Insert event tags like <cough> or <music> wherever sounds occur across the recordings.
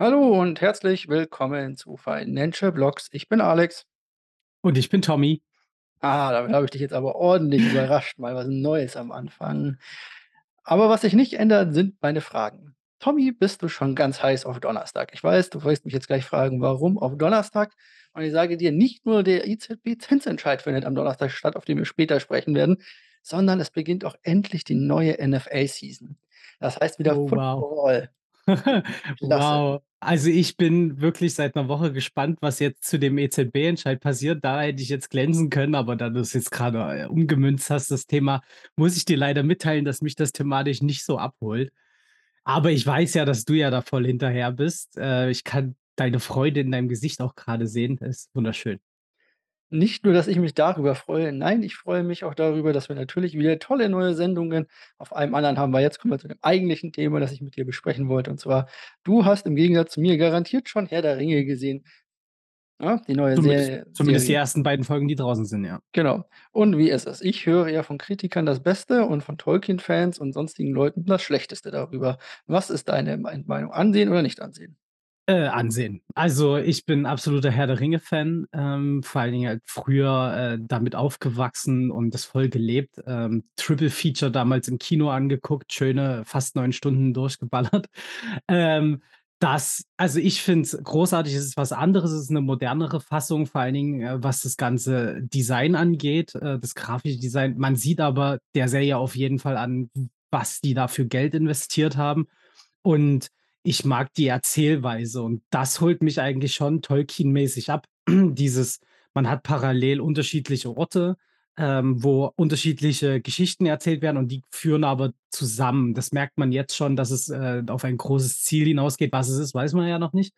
Hallo und herzlich willkommen zu Financial Blocks. Ich bin Alex. Und ich bin Tommy. Ah, damit habe ich dich jetzt aber ordentlich überrascht, mal was Neues am Anfang. Aber was sich nicht ändert, sind meine Fragen. Tommy, bist du schon ganz heiß auf Donnerstag? Ich weiß, du wirst mich jetzt gleich fragen, warum auf Donnerstag? Und ich sage dir, nicht nur der EZB-Zinsentscheid findet am Donnerstag statt, auf den wir später sprechen werden, sondern es beginnt auch endlich die neue NFL-Season. Das heißt wieder Oh, wow. Football. Klasse. <laughs> Wow. Also, ich bin wirklich seit 'ner Woche gespannt, was jetzt zu dem EZB-Entscheid passiert. Da hätte ich jetzt glänzen können, aber da du's jetzt grade, äh, umgemünzt hast, das Thema, muss ich dir leider mitteilen, dass mich das thematisch nicht so abholt. Aber ich weiß ja, dass du ja da voll hinterher bist. Äh, ich kann deine Freude in deinem Gesicht auch grade sehen. Das ist wunderschön. Nicht nur, dass ich mich darüber freue. Nein, ich freue mich auch darüber, dass wir natürlich wieder tolle neue Sendungen auf einem anderen haben, weil jetzt kommen wir zu dem eigentlichen Thema, das ich mit dir besprechen wollte. Und zwar, du hast im Gegensatz zu mir garantiert schon Herr der Ringe gesehen. Ne, die neue Zumindest Se zumindest die Serie. ersten beiden Folgen, die draußen sind, ja. Genau. Und wie ist es? Ich höre ja von Kritikern das Beste und von Tolkien-Fans und sonstigen Leuten das Schlechteste darüber. Was ist deine Mei Meinung? Ansehen oder nicht ansehen? Äh, ansehen. Also, ich bin absoluter Herr der Ringe-Fan, ähm, vor allen Dingen halt früher, äh, damit aufgewachsen und das voll gelebt. Ähm, Triple Feature damals im Kino angeguckt, schöne fast 9 Stunden durchgeballert. <laughs> Ähm, das also, ich finde es großartig, es ist was anderes, es ist 'ne modernere Fassung, vor allen Dingen, äh, was das ganze Design angeht, äh, das grafische Design. Man sieht aber der Serie auf jeden Fall an, was die da für Geld investiert haben. Und ich mag die Erzählweise und das holt mich eigentlich schon Tolkien-mäßig ab. <clears throat> Dieses man hat parallel unterschiedliche Orte, ähm, wo unterschiedliche Geschichten erzählt werden und die führen aber zusammen. Das merkt man jetzt schon, dass es, äh, auf ein großes Ziel hinausgeht. Was es ist, weiß man ja noch nicht.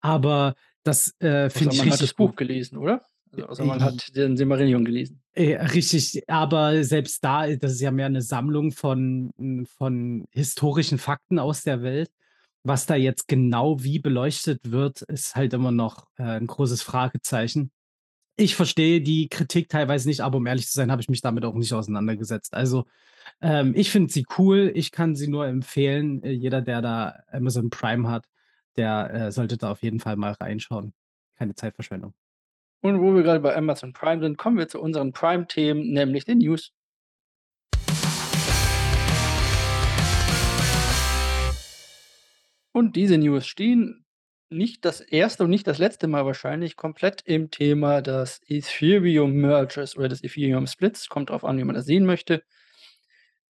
Aber das, äh, finde ich man hat das richtig Buch gelesen, oder? Äh, Also, außer man j hat den Silmarillion gelesen. Äh, richtig, aber selbst da das ist ja mehr 'ne Sammlung von hm, von historischen Fakten aus der Welt. Was da jetzt genau wie beleuchtet wird, ist halt immer noch, äh, 'n großes Fragezeichen. Ich verstehe die Kritik teilweise nicht, aber um ehrlich zu sein, habe ich mich damit auch nicht auseinandergesetzt. Also, ähm, ich finde sie cool. Ich kann sie nur empfehlen. Äh, jeder, der da Amazon Prime hat, der, äh, sollte da auf jeden Fall mal reinschauen. Keine Zeitverschwendung. Und wo wir grade bei Amazon Prime sind, kommen wir zu unseren Prime-Themen, nämlich den News. Und diese News stehen nicht das 1. und nicht das letzte Mal wahrscheinlich komplett im Thema des Ethereum-Merges oder des Ethereum-Splits. Kommt drauf an, wie man das sehen möchte.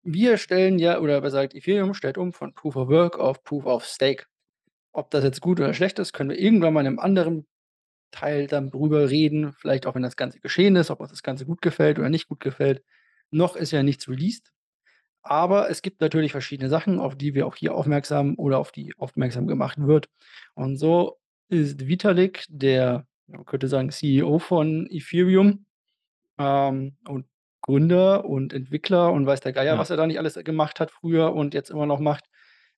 Wir stellen ja oder besser gesagt, Ethereum stellt um von Proof of Work auf Proof of Stake. Ob das jetzt gut oder schlecht ist, können wir irgendwann mal in 'nem anderen Teil dann drüber reden, vielleicht auch, wenn das Ganze geschehen ist, ob uns das Ganze gut gefällt oder nicht gut gefällt. Noch ist ja nichts released. Aber es gibt natürlich verschiedene Sachen, auf die wir auch hier aufmerksam oder auf die aufmerksam gemacht wird. Und so ist Vitalik, der man könnte sagen, CEO von Ethereum, ähm, und Gründer und Entwickler und weiß der Geier, Ja. was er da nicht alles gemacht hat früher und jetzt immer noch macht,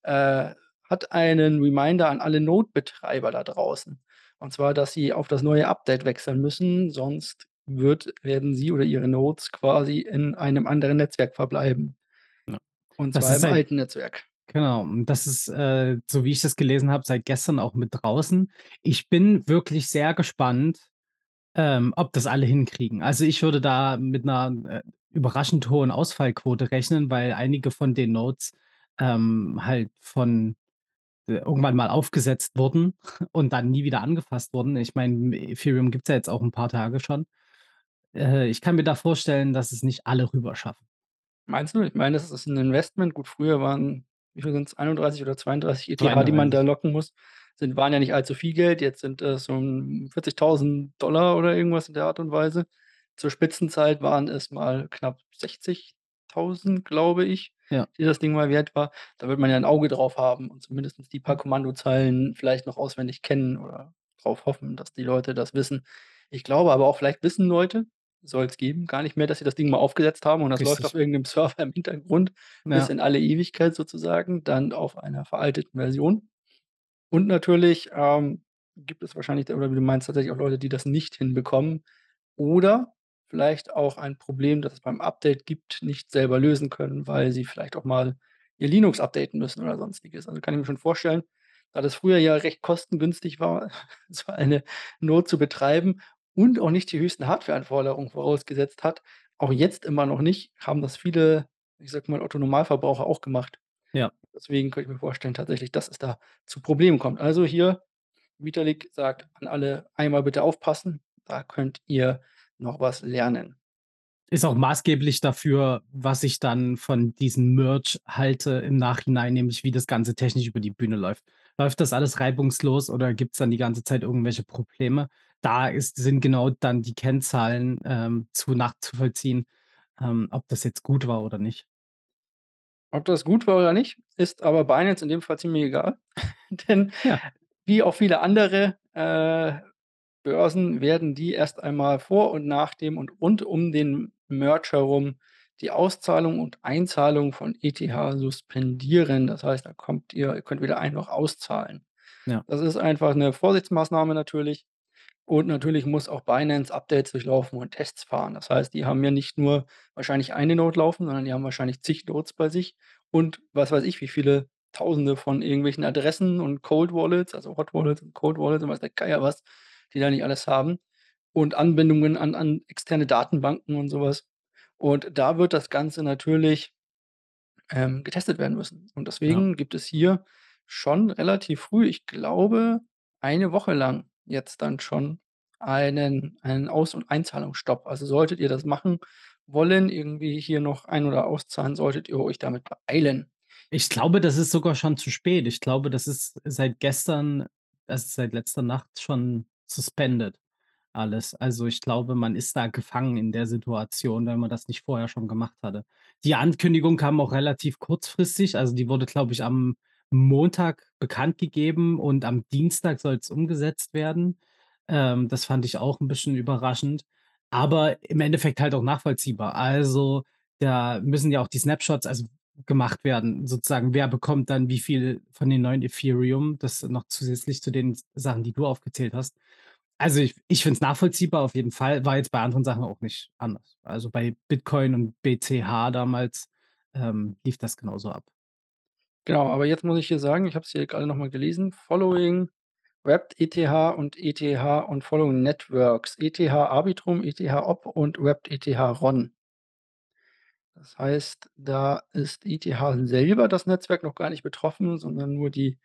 äh, hat einen Reminder an alle Node-Betreiber da draußen. Und zwar, dass sie auf das neue Update wechseln müssen, sonst wird werden sie oder ihre Nodes quasi in einem anderen Netzwerk verbleiben. Und Das zwar ist im seit alten Netzwerk. genau, das ist, äh, so wie ich das gelesen habe, seit gestern auch mit draußen. Ich bin wirklich sehr gespannt, ähm, ob das alle hinkriegen. Also, ich würde da mit 'ner, äh, überraschend hohen Ausfallquote rechnen, weil einige von den Nodes, ähm, halt von äh, irgendwann mal aufgesetzt wurden <laughs> und dann nie wieder angefasst wurden. Ich meine, Ethereum gibt's ja jetzt auch 'n paar Tage schon. Äh, ich kann mir da vorstellen, dass es nicht alle rüber schaffen. Meinst du? Ich meine, das ist 'n Investment. Gut, früher waren wie viel sind's? 31 oder 32 ETH, die man da 32. locken muss. Sind waren ja nicht allzu viel Geld. Jetzt sind das so 'n 40.000 $ oder irgendwas in der Art und Weise. Zur Spitzenzeit waren es mal knapp 60.000, glaube ich, Ja. die das Ding mal wert war. Da wird man ja 'n Auge drauf haben und zumindest die paar Kommandozeilen vielleicht noch auswendig kennen oder drauf hoffen, dass die Leute das wissen. Ich glaube aber auch, vielleicht wissen Leute soll's geben, gar nicht mehr, dass sie das Ding mal aufgesetzt haben und das läuft Richtig. auf irgend 'nem Server im Hintergrund bis Ja. in alle Ewigkeit sozusagen, dann auf einer veralteten Version. Und natürlich, ähm, gibt es wahrscheinlich oder wie du meinst, tatsächlich auch Leute, die das nicht hinbekommen oder vielleicht auch ein Problem, das es beim Update gibt, nicht selber lösen können, weil sie vielleicht auch mal ihr Linux updaten müssen oder Sonstiges. Also, kann ich mir schon vorstellen, da das früher ja recht kostengünstig war, <laughs> so eine Node zu betreiben und auch nicht die höchsten Hardwareanforderungen vorausgesetzt hat, auch jetzt immer noch nicht, haben das viele, ich sage mal, Otto-Normalverbraucher auch gemacht. Ja. Deswegen könnte ich mir vorstellen tatsächlich, dass es da zu Problemen kommt. Also hier, Vitalik sagt an alle: „Einmal bitte aufpassen, da könnt ihr noch was lernen.“ Ist auch maßgeblich dafür, was ich dann von diesem Merge halte im Nachhinein, nämlich wie das Ganze technisch über die Bühne läuft. Läuft das alles reibungslos oder gibt's dann die ganze Zeit irgendwelche Probleme? Da ist sind genau dann die Kennzahlen, ähm, zu nachzuvollziehen, ähm, ob das jetzt gut war oder nicht. Ob das gut war oder nicht, ist aber Binance in dem Fall ziemlich egal, <laughs> denn Ja. wie auch viele andere, äh, Börsen werden die erst einmal vor und nach dem und rund um den Merge herum die Auszahlung und Einzahlung von ETH suspendieren. Das heißt, da kommt ihr ihr könnt weder ein noch auszahlen. Ja. Das ist einfach 'ne Vorsichtsmaßnahme natürlich. Und natürlich muss auch Binance Updates durchlaufen und Tests fahren. Das heißt, die haben ja nicht nur wahrscheinlich eine Node laufen, sondern die haben wahrscheinlich zig Nodes bei sich und was weiß ich, wie viele Tausende von irgendwelchen Adressen und Cold Wallets, also Hot Wallets und Cold Wallets und weiß der Geier was, die da nicht alles haben und Anbindungen an an externe Datenbanken und so was. Und da wird das Ganze natürlich ähm, getestet werden müssen. Und Ja. deswegen gibt es hier schon relativ früh, ich glaube, eine Woche lang jetzt dann schon einen einen Aus und Einzahlungsstopp. Also, solltet ihr das machen wollen, irgendwie hier noch ein oder auszahlen, solltet ihr euch damit beeilen. Ich glaube, das ist sogar schon zu spät. Ich glaube, das ist seit gestern also, seit letzter Nacht schon suspended alles. Also, ich glaube, man ist da gefangen in der Situation, wenn man das nicht vorher schon gemacht hatte. Die Ankündigung kam auch relativ kurzfristig. Also, die wurde, glaube ich, am Montag bekannt gegeben und am Dienstag soll's umgesetzt werden. Ähm, das fand ich auch 'n bisschen überraschend, aber im Endeffekt halt auch nachvollziehbar. Also, da müssen ja auch die Snapshots, also, gemacht werden, sozusagen. Wer bekommt dann wie viel von den neuen Ethereum? Das noch zusätzlich zu den Sachen, die du aufgezählt hast. Also, ich ich finde es nachvollziehbar auf jeden Fall, war jetzt bei anderen Sachen auch nicht anders. Also, bei Bitcoin und BCH damals, ähm, lief das genauso ab. Genau, aber jetzt muss ich hier sagen, ich habe es hier grade noch mal gelesen, Following Wrapped ETH und ETH und Following Networks, ETH Arbitrum, ETH Op und Wrapped ETH RON. Das heißt, da ist ETH selber das Netzwerk noch gar nicht betroffen, sondern nur die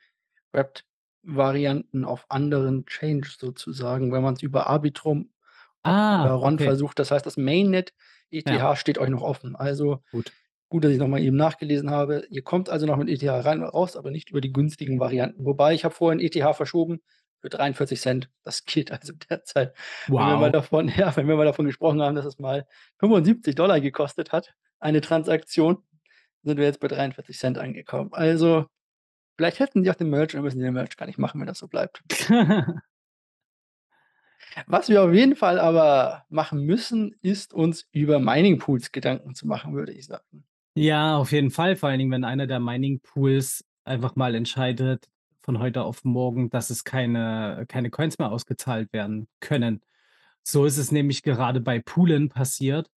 Wrapped-Varianten auf anderen Chains sozusagen, wenn man's über Arbitrum, Op oder Ah, RON okay. versucht. Das heißt, das Mainnet Ja. ETH steht euch noch offen. Also, Gut. Gut, dass ich noch mal eben nachgelesen habe. Ihr kommt also noch mit ETH rein und raus, aber nicht über die günstigen Varianten. Wobei, ich habe vorhin ETH verschoben für 43 $. Das gilt also <laughs> derzeit. Wenn wir mal Wow. davon ja, wenn wir mal davon gesprochen haben, dass es mal 75 $ gekostet hat, eine Transaktion, sind wir jetzt bei 43 $ angekommen. Also, vielleicht hätten die auch den Merge, dann müssen den Merge gar nicht machen, wenn das so bleibt. <laughs> Was wir auf jeden Fall aber machen müssen, ist uns über Mining Pools Gedanken zu machen, würde ich sagen. Ja, auf jeden Fall, vor allen Dingen, wenn einer der Mining Pools einfach mal entscheidet von heute auf morgen, dass es keine keine Coins mehr ausgezahlt werden können. So ist es nämlich gerade bei Poolen passiert.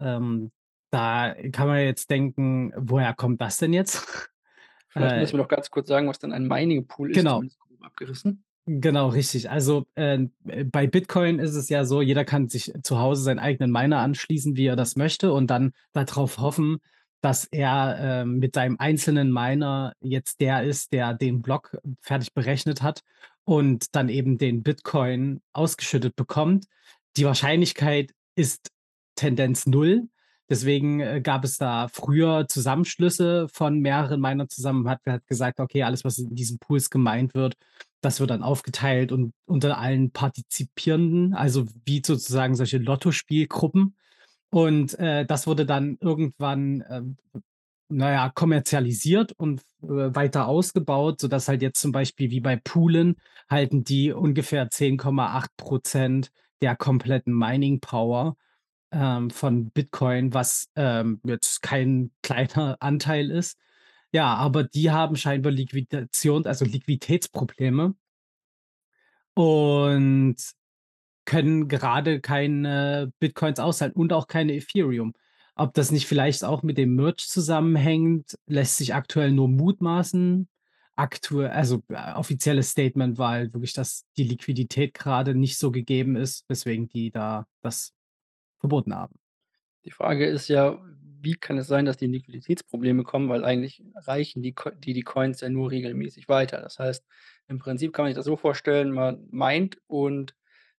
Ähm, da kann man jetzt denken: „Woher kommt das denn jetzt?“ <laughs> Vielleicht müssen Äh wir noch ganz kurz sagen, was denn ein Mining Pool ist, Genau. zumindest grob abgerissen. Genau, richtig. Also, äh, bei Bitcoin ist es ja so, jeder kann sich zu Hause seinen eigenen Miner anschließen, wie er das möchte und dann da drauf hoffen, dass er, ähm, mit seinem einzelnen Miner jetzt der ist, der den Block fertig berechnet hat und dann eben den Bitcoin ausgeschüttet bekommt. Die Wahrscheinlichkeit ist Tendenz 0. Deswegen, äh, gab es da früher Zusammenschlüsse von mehreren Minern zusammen, hat hat gesagt: „Okay, alles, was in diesen Pools gemeint wird, das wird dann aufgeteilt und unter allen Partizipierenden“, also wie sozusagen solche Lottospielgruppen. Und, äh, das wurde dann irgendwann, ähm, na ja, kommerzialisiert und äh, weiter ausgebaut, sodass halt jetzt zum Beispiel wie bei Poolen halten die ungefähr 10,8 % der kompletten Mining Power, ähm, von Bitcoin, was, ähm, jetzt kein <laughs> kleiner Anteil ist. Ja, aber die haben scheinbar Liquidation also Liquiditätsprobleme und können gerade keine Bitcoins auszahlen und auch keine Ethereum. Ob das nicht vielleicht auch mit dem Merge zusammenhängt, lässt sich aktuell nur mutmaßen, aktue also, äh, offizielles Statement war halt wirklich, dass die Liquidität grade nicht so gegeben ist, weswegen die da das verboten haben. Die Frage ist ja, wie kann es sein, dass die Liquiditätsprobleme kommen, weil eigentlich reichen die die die Coins ja nur regelmäßig weiter. Das heißt, im Prinzip kann man sich das so vorstellen, man meint und,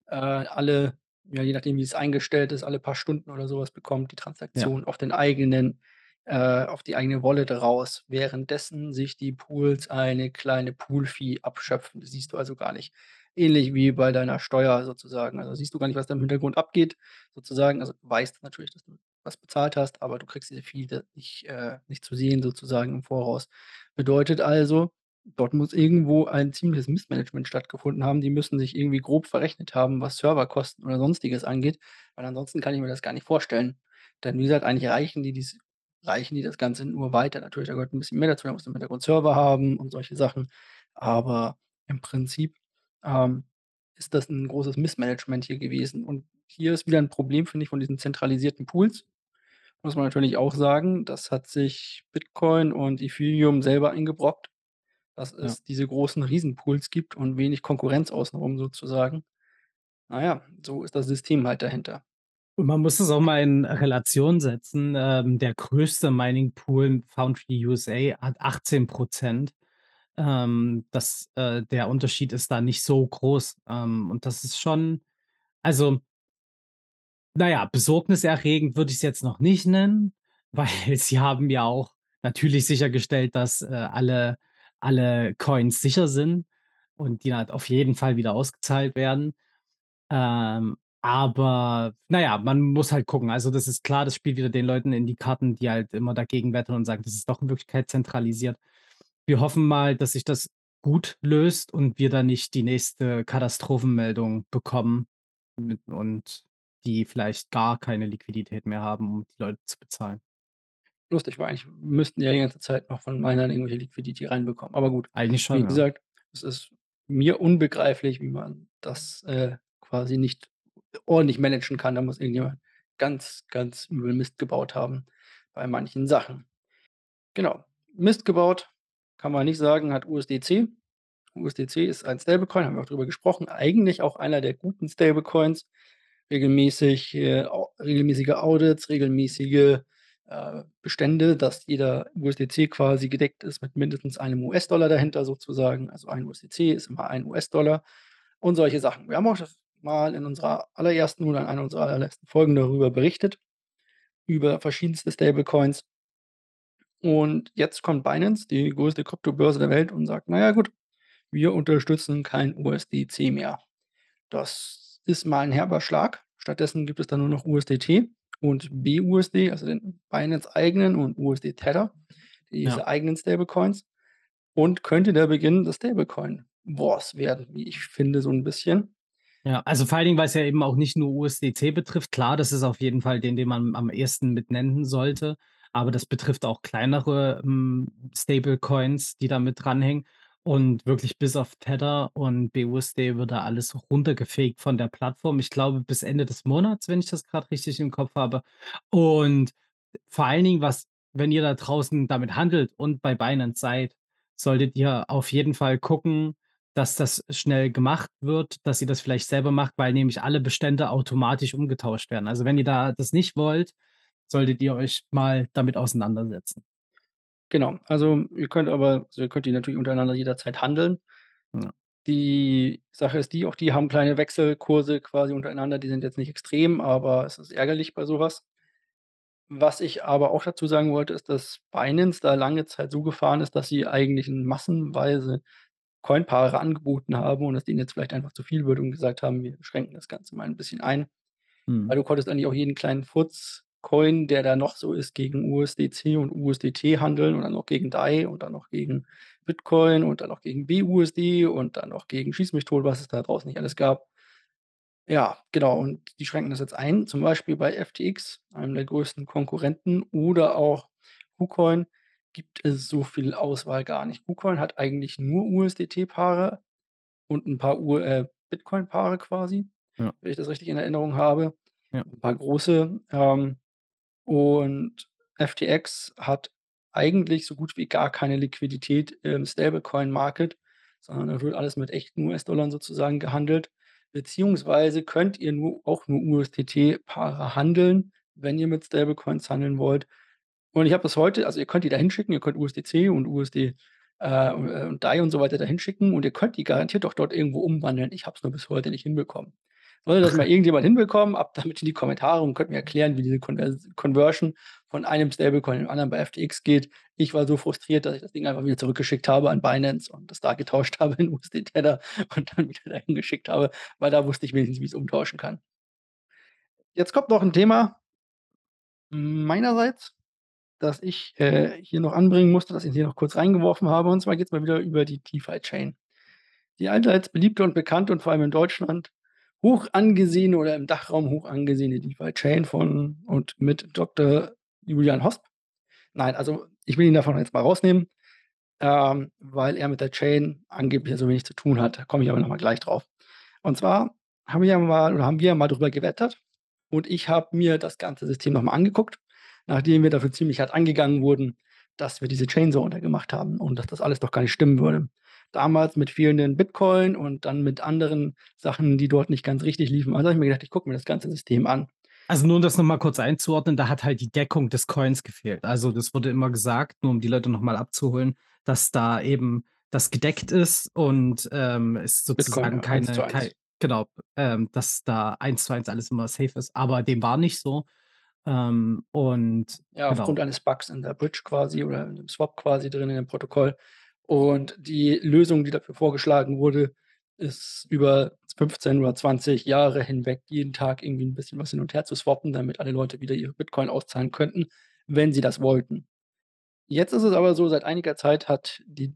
äh, alle ja, je nachdem, wie es eingestellt ist, alle paar Stunden oder so was bekommt die Ja. Transaktion auf den eigenen äh, auf die eigene Wallet raus, währenddessen sich die Pools eine kleine Pool-Fee abschöpfen. Das siehst du also gar nicht. Ähnlich wie bei deiner Steuer sozusagen. Also, siehst du gar nicht, was da im Hintergrund abgeht sozusagen. Also, du weißt natürlich, dass du was bezahlt hast, aber du kriegst diese Fee nicht äh, nicht zu sehen sozusagen im Voraus. Bedeutet also, dort muss irgendwo ein ziemliches Missmanagement stattgefunden haben. Die müssen sich irgendwie grob verrechnet haben, was Serverkosten oder Sonstiges angeht, weil ansonsten kann ich mir das gar nicht vorstellen. Denn wie gesagt, eigentlich reichen die dies reichen die das Ganze nur weiter. Natürlich, da gehört 'n bisschen mehr dazu, da musst du im Hintergrund Server haben und solche Sachen. Aber im Prinzip, ähm, ist das 'n großes Missmanagement hier gewesen. Und hier ist wieder 'n Problem, finde ich, von diesen zentralisierten Pools. Muss man natürlich auch sagen, das hat sich Bitcoin und Ethereum selber eingebrockt, dass Ja. es diese großen Riesenpools gibt und wenig Konkurrenz außen rum sozusagen. Na ja, so ist das System halt dahinter. Und man muss das auch mal in Relation setzen. Ähm, der größte Mining Pool, Foundry USA, hat 18 %. Ähm, das äh, der Unterschied ist da nicht so groß. Ähm, und das ist schon also na ja, besorgniserregend würde ich's jetzt noch nicht nennen, <laughs> weil sie haben ja auch natürlich sichergestellt, dass, äh, alle alle Coins sicher sind und die halt auf jeden Fall wieder ausgezahlt werden. Ähm, aber na ja, man muss halt gucken. Also, das ist klar, das spielt wieder den Leuten in die Karten, die halt immer dagegen wettern und sagen, das ist doch in Wirklichkeit zentralisiert. Wir hoffen mal, dass sich das gut löst und wir da nicht die nächste Katastrophenmeldung bekommen und die vielleicht gar keine Liquidität mehr haben, um die Leute zu bezahlen. Lustig, weil eigentlich müssten ja die ganze Zeit noch von Minern irgendwelche Liquidity reinbekommen. Aber gut, Eigentlich schon, wie ja. gesagt, es ist mir unbegreiflich, wie man das, äh, quasi nicht ordentlich managen kann. Da muss irgendjemand ganz, ganz übel Mist gebaut haben bei manchen Sachen. Genau. Mist gebaut, kann man nicht sagen, hat USDC. USDC ist ein Stablecoin, haben wir auch drüber gesprochen, eigentlich auch einer der guten Stablecoins. Regelmäßig äh, regelmäßige Audits, regelmäßige, äh, Bestände, dass jeder USDC quasi gedeckt ist mit mindestens einem US-Dollar dahinter sozusagen. Also, ein USDC ist immer ein US-Dollar und solche Sachen. Wir haben auch mal in unserer allerersten oder in einer unserer allerersten Folgen darüber berichtet, über verschiedenste Stablecoins. Und jetzt kommt Binance, die größte Kryptobörse der Welt und sagt: „Na ja, gut, wir unterstützen kein USDC mehr.“ Das ist mal 'n herber Schlag. Stattdessen gibt es dann nur noch USDT und BUSD, also den Binance eigenen und USD Tether, Ja. diese eigenen Stablecoins und könnte der Beginn des Stablecoin Wars werden, wie ich finde, so 'n bisschen. Ja, also, vor allen Dingen, weil's ja eben auch nicht nur USDC betrifft. Klar, das ist auf jeden Fall den, den man am ehesten mit nennen sollte, aber das betrifft auch kleinere, hm, Stablecoins, die da mit dranhängen. Und wirklich bis auf Tether und BUSD wird da alles runtergefegt von der Plattform. Ich glaube, bis Ende des Monats, wenn ich das grad richtig im Kopf habe. Und vor allen Dingen, was wenn ihr da draußen damit handelt und bei Binance seid, solltet ihr auf jeden Fall gucken, dass das schnell gemacht wird, dass ihr das vielleicht selber macht, weil nämlich alle Bestände automatisch umgetauscht werden. Also, wenn ihr da das nicht wollt, solltet ihr euch mal damit auseinandersetzen. Genau. Also, ihr könnt aber also, ihr könnt die natürlich untereinander jederzeit handeln. Ja. Die Sache ist die, auch die haben kleine Wechselkurse quasi untereinander, die sind jetzt nicht extrem, aber es ist ärgerlich bei so was. Ich aber auch dazu sagen wollte, ist, dass Binance da lange Zeit so gefahren ist, dass sie eigentlich 'n massenweise Coinpaare angeboten haben und es denen jetzt vielleicht einfach zu viel wird und gesagt haben: „Wir schränken das Ganze mal 'n bisschen ein.“ Mhm. Weil du konntest eigentlich auch jeden kleinen Furz-Coin, der da noch so ist, gegen USDC und USDT handeln und dann noch gegen DAI und dann noch gegen Bitcoin und dann noch gegen BUSD und dann noch gegen schieß mich tot, was es da draußen nicht alles gab. Ja, genau. Und die schränken das jetzt ein, zum Beispiel bei FTX, einem der größten Konkurrenten oder auch KuCoin gibt es so viel Auswahl gar nicht. KuCoin hat eigentlich nur USDT-Paare und 'n paar äh, Bitcoin-Paare quasi, Ja. wenn ich das richtig in Erinnerung habe. Ja. 'N paar große, ähm, und FTX hat eigentlich so gut wie gar keine Liquidität im Stablecoin-Market, sondern da wird alles mit echten US-Dollar sozusagen gehandelt. Beziehungsweise könnt ihr nur auch nur USDT-Paare handeln, wenn ihr mit Stablecoins handeln wollt. Und ich habe das heute also ihr könnt die da hinschicken, ihr könnt USDC und USD äh, und äh, und DAI und so weiter da hinschicken und ihr könnt die garantiert auch dort irgendwo umwandeln. Ich habe es nur bis heute nicht hinbekommen. Sollte das <laughs> mal irgendjemand hinbekommen, ab damit in die Kommentare und könnt mir erklären, wie diese Convers Conversion von einem Stablecoin in den anderen bei FTX geht. Ich war so frustriert, dass ich das Ding einfach wieder zurückgeschickt habe an Binance und das da getauscht habe in USD Tether und dann wieder dahin geschickt habe, weil da wusste ich wenigstens, wie ich's umtauschen kann. Jetzt kommt noch 'n Thema meinerseits, das ich, äh, hier noch anbringen musste, das ich hier noch kurz reingeworfen habe. Und zwar geht's mal wieder über die DeFi Chain. Die allseits beliebte und bekannte und vor allem in Deutschland hoch angesehene oder im Dachraum hoch angesehene DeFi Chain von und mit Doktor Julian Hosp. Nein, also ich will ihn davon jetzt mal rausnehmen, ähm, weil er mit der Chain angeblich so wenig zu tun hat. Da komme ich aber noch mal gleich drauf. Und zwar haben wir ja mal oder haben wir mal drüber gewettert und ich habe mir das ganze System noch mal angeguckt, nachdem wir dafür ziemlich hart angegangen wurden, dass wir diese Chain so runtergemacht haben und dass das alles doch gar nicht stimmen würde. Damals mit fehlenden Bitcoin und dann mit anderen Sachen, die dort nicht ganz richtig liefen. Also habe ich mir gedacht, ich gucke mir das ganze System an. Also nur um das noch mal kurz einzuordnen, da hat halt die Deckung des Coins gefehlt. Also das wurde immer gesagt, nur um die Leute noch mal abzuholen, dass da eben das gedeckt ist und, ähm, es Bitcoin, sozusagen eins keine zu kei eins. genau, ähm, dass da eins zu eins alles immer safe ist, aber dem war nicht so. Ähm, und Ja, genau. aufgrund eines Bugs in der Bridge quasi oder in dem Swap quasi drin in dem Protokoll. Und die Lösung, die dafür vorgeschlagen wurde, ist über 15 oder 20 Jahre hinweg jeden Tag irgendwie 'n bisschen was hin und her zu swappen, damit alle Leute wieder ihre Bitcoin auszahlen könnten, wenn sie das wollten. Jetzt ist es aber so, seit einiger Zeit hat die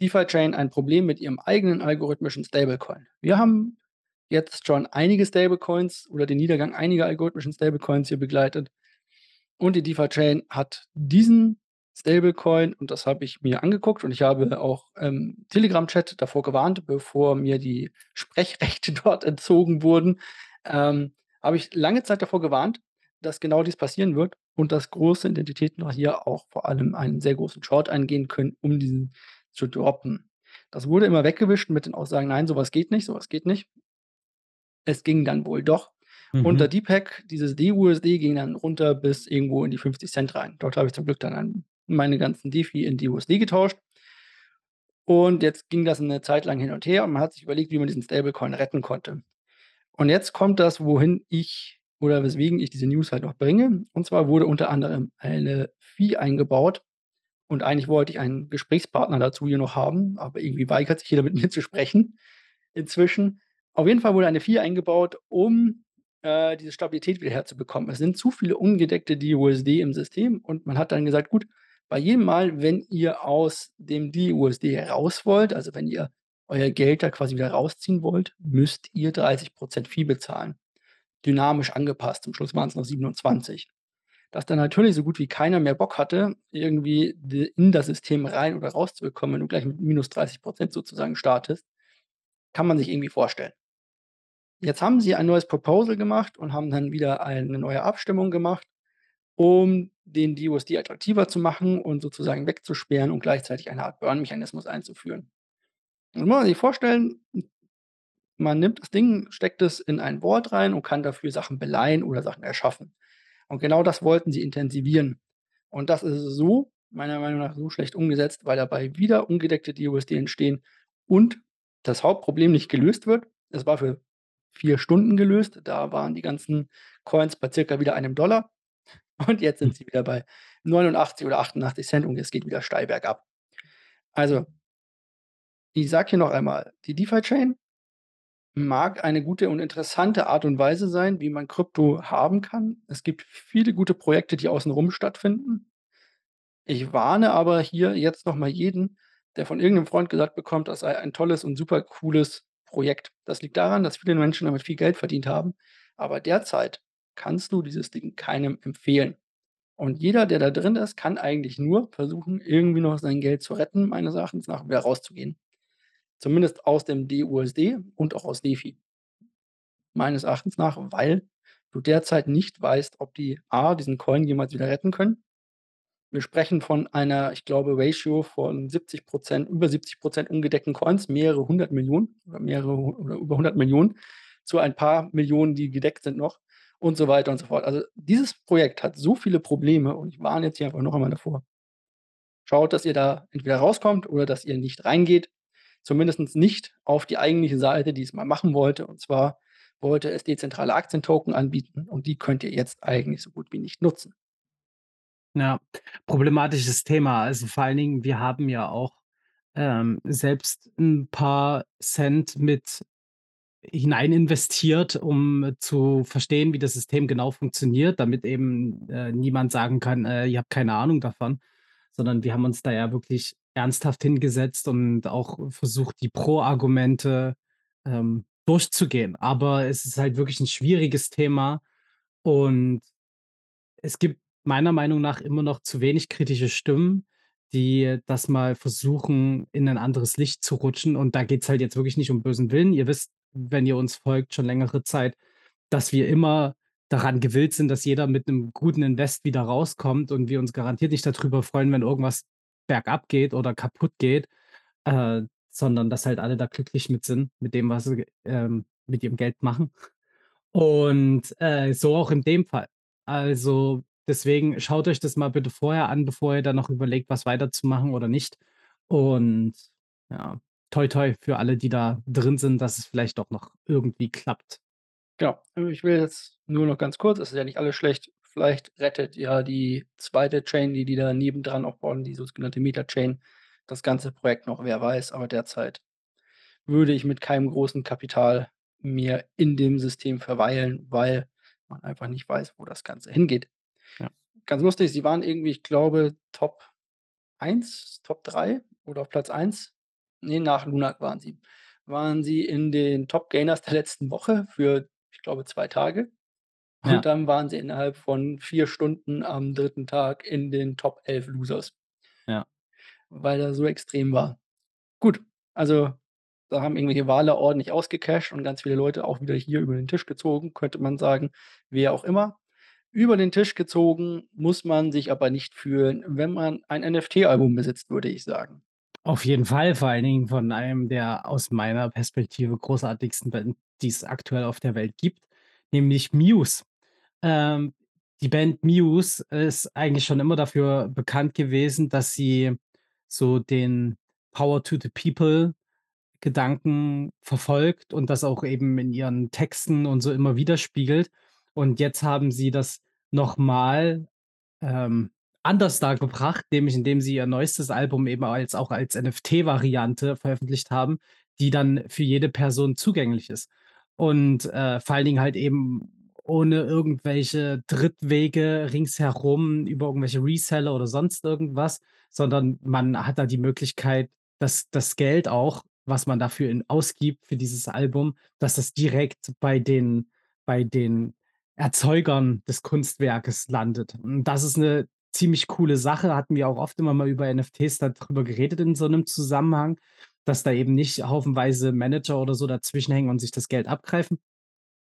DeFi Chain ein Problem mit ihrem eigenen algorithmischen Stablecoin. Wir haben jetzt schon einige Stablecoins oder den Niedergang einiger algorithmischen Stablecoins hier begleitet. Und die DeFi Chain hat diesen Stablecoin und das habe ich mir angeguckt und ich habe auch im Telegram-Chat davor gewarnt, bevor mir die Sprechrechte <laughs> dort entzogen wurden, ähm, habe ich lange Zeit davor gewarnt, dass genau dies passieren wird und dass große Identitäten auch hier auch vor allem einen sehr großen Short eingehen können, um diesen zu droppen. Das wurde immer weggewischt mit den Aussagen: „Nein, so was geht nicht, so was geht nicht.“ Es ging dann wohl doch. Und der Mhm. DePack, dieses DUSD ging dann runter bis irgendwo in die 50 rein. Dort habe ich zum Glück dann an meine ganzen DeFi in DUSD getauscht. Und jetzt ging das 'ne Zeit lang hin und her und man hat sich überlegt, wie man diesen Stablecoin retten konnte. Und jetzt kommt das, wohin ich oder weswegen ich diese News halt noch bringe. Und zwar wurde unter anderem eine Fee eingebaut und eigentlich wollte ich einen Gesprächspartner dazu hier noch haben, aber irgendwie weigert sich jeder mit <laughs> mir zu sprechen inzwischen. Auf jeden Fall wurde eine Fee eingebaut, um, äh, diese Stabilität wieder herzubekommen. Es sind zu viele ungedeckte DUSD im System und man hat dann gesagt: „Gut, bei jedem Mal, wenn ihr aus dem DUSD raus wollt, also wenn ihr euer Geld da quasi wieder rausziehen wollt, müsst ihr 30 % Fee bezahlen.“ Dynamisch angepasst. Zum Schluss waren's noch 27. Dass dann natürlich so gut wie keiner mehr Bock hatte, irgendwie in das System rein oder rauszubekommen, wenn du gleich mit -30 % sozusagen startest, kann man sich irgendwie vorstellen. Jetzt haben sie ein neues Proposal gemacht und haben dann wieder eine neue Abstimmung gemacht, um den DUSD attraktiver zu machen und sozusagen wegzusperren und gleichzeitig eine Art Burn-Mechanismus einzuführen. Das muss man sich vorstellen, man nimmt das Ding, steckt es in ein Board rein und kann dafür Sachen beleihen oder Sachen erschaffen. Und genau das wollten sie intensivieren. Und das ist so meiner Meinung nach so schlecht umgesetzt, weil dabei wieder ungedeckte DUSD entstehen und das Hauptproblem nicht gelöst wird. Es war für 4 Stunden gelöst. Da waren die ganzen Coins bei circa wieder 1 $ und jetzt Hm. sind sie wieder bei 89 oder 88 und es geht wieder steil bergab. Also ich sage hier noch einmal, die DeFi Chain mag eine gute und interessante Art und Weise sein, wie man Krypto haben kann. Es gibt viele gute Projekte, die außen rum stattfinden. Ich warne aber hier jetzt noch mal jeden, der von irgend 'nem Freund gesagt bekommt, das sei ein tolles und super cooles Projekt. Das liegt daran, dass viele Menschen damit viel Geld verdient haben, aber derzeit kannst du dieses Ding keinem empfehlen. Und jeder, der da drin ist, kann eigentlich nur versuchen, irgendwie noch sein Geld zu retten, meines Erachtens nach, wieder rauszugehen. Zumindest aus dem DUSD und auch aus DeFi. Meines Erachtens nach, weil du derzeit nicht weißt, ob die A diesen Coin jemals wieder retten können Wir sprechen von einer, ich glaube, Ratio von 70 %, über 70 % ungedeckten Coins, mehrere 100.000.000 oder mehrere oder über 100.000.000 zu ein paar Millionen, die gedeckt sind noch und so weiter und so fort. Also, dieses Projekt hat so viele Probleme und ich warne jetzt hier einfach noch einmal davor. Schaut, dass ihr da entweder rauskommt oder dass ihr nicht reingeht, zumindest nicht auf die eigentliche Seite, die es mal machen wollte. Und zwar wollte es dezentrale Aktientoken anbieten und die könnt ihr jetzt eigentlich so gut wie nicht nutzen. Ja, problematisches Thema. Also, vor allen Dingen, wir haben ja auch, ähm, selbst 'n paar Cent mit hinein investiert, um zu verstehen, wie das System genau funktioniert, damit eben, äh, niemand sagen kann: „Äh, ihr habt keine Ahnung davon.“ Sondern wir haben uns da ja wirklich ernsthaft hingesetzt und auch versucht, die Pro-Argumente, ähm, durchzugehen. Aber es ist halt wirklich 'n schwieriges Thema und es gibt meiner Meinung nach immer noch zu wenig kritische Stimmen, die das mal versuchen, in 'nen anderes Licht zu rutschen. Und da geht's halt jetzt wirklich nicht um bösen Willen. Ihr wisst, wenn ihr uns folgt schon längere Zeit, dass wir immer daran gewillt sind, dass jeder mit 'nem guten Invest wieder rauskommt und wir uns garantiert nicht da drüber freuen, wenn irgendwas bergab geht oder kaputtgeht, äh, sondern dass halt alle da glücklich mit sind, mit dem, was sie, ähm, mit ihrem Geld machen. Und, äh, so auch in dem Fall. Also, deswegen schaut euch das mal bitte vorher an, bevor ihr dann noch überlegt, was weiterzumachen oder nicht. Und ja, toi toi für alle, die da drin sind, dass es vielleicht doch noch irgendwie klappt. Genau. Äh, ich will jetzt nur noch ganz kurz es ist ja nicht alles schlecht. Vielleicht rettet ja die 2. Chain, die die da nebendran auch bauen, die sogenannte Meta-Chain, das ganze Projekt noch, wer weiß. Aber derzeit würde ich mit keinem großen Kapital mehr in dem System verweilen, weil man einfach nicht weiß, wo das Ganze hingeht. Ja. Ganz lustig, sie waren irgendwie, ich glaube, Top 1, Top 3 oder auf Platz 1. Ne, nach Lunak waren sie waren sie in den Top Gainers der letzten Woche für, ich glaube, 2 Tage. Und Ja. dann waren sie innerhalb von 4 Stunden am 3. Tag in den Top 11 Losers. Ja. Weil er so extrem war. Gut, also, da haben irgendwelche Wale ordentlich ausgecasht und ganz viele Leute auch wieder hier über den Tisch gezogen, könnte man sagen, wer auch immer. Über den Tisch gezogen muss man sich aber nicht fühlen, wenn man ein NFT-Album besitzt, würde ich sagen. Auf jeden Fall, vor allen Dingen von einem der aus meiner Perspektive großartigsten Band, die es aktuell auf der Welt gibt, nämlich Muse. Ähm, die Band Muse ist eigentlich schon immer dafür bekannt gewesen, dass sie so den „Power to the People“ Gedanken verfolgt und das auch eben in ihren Texten und so immer widerspiegelt. Und jetzt haben sie das noch mal, ähm, anders dargebracht, nämlich indem sie ihr neuestes Album eben als auch als NFT-Variante veröffentlicht haben, die dann für jede Person zugänglich ist. Und, äh, vor allen Dingen halt eben ohne irgendwelche Drittwege ringsherum über irgendwelche Reseller oder sonst irgendwas, sondern man hat da die Möglichkeit, dass das Geld auch, was man dafür in ausgibt für dieses Album, dass das direkt bei den bei den Erzeugern des Kunstwerkes landet. Und das ist 'ne ziemlich coole Sache, hatten wir auch oft immer mal über NFTs da drüber geredet in so 'nem Zusammenhang, dass da eben nicht haufenweise Manager oder so dazwischen hängen und sich das Geld abgreifen,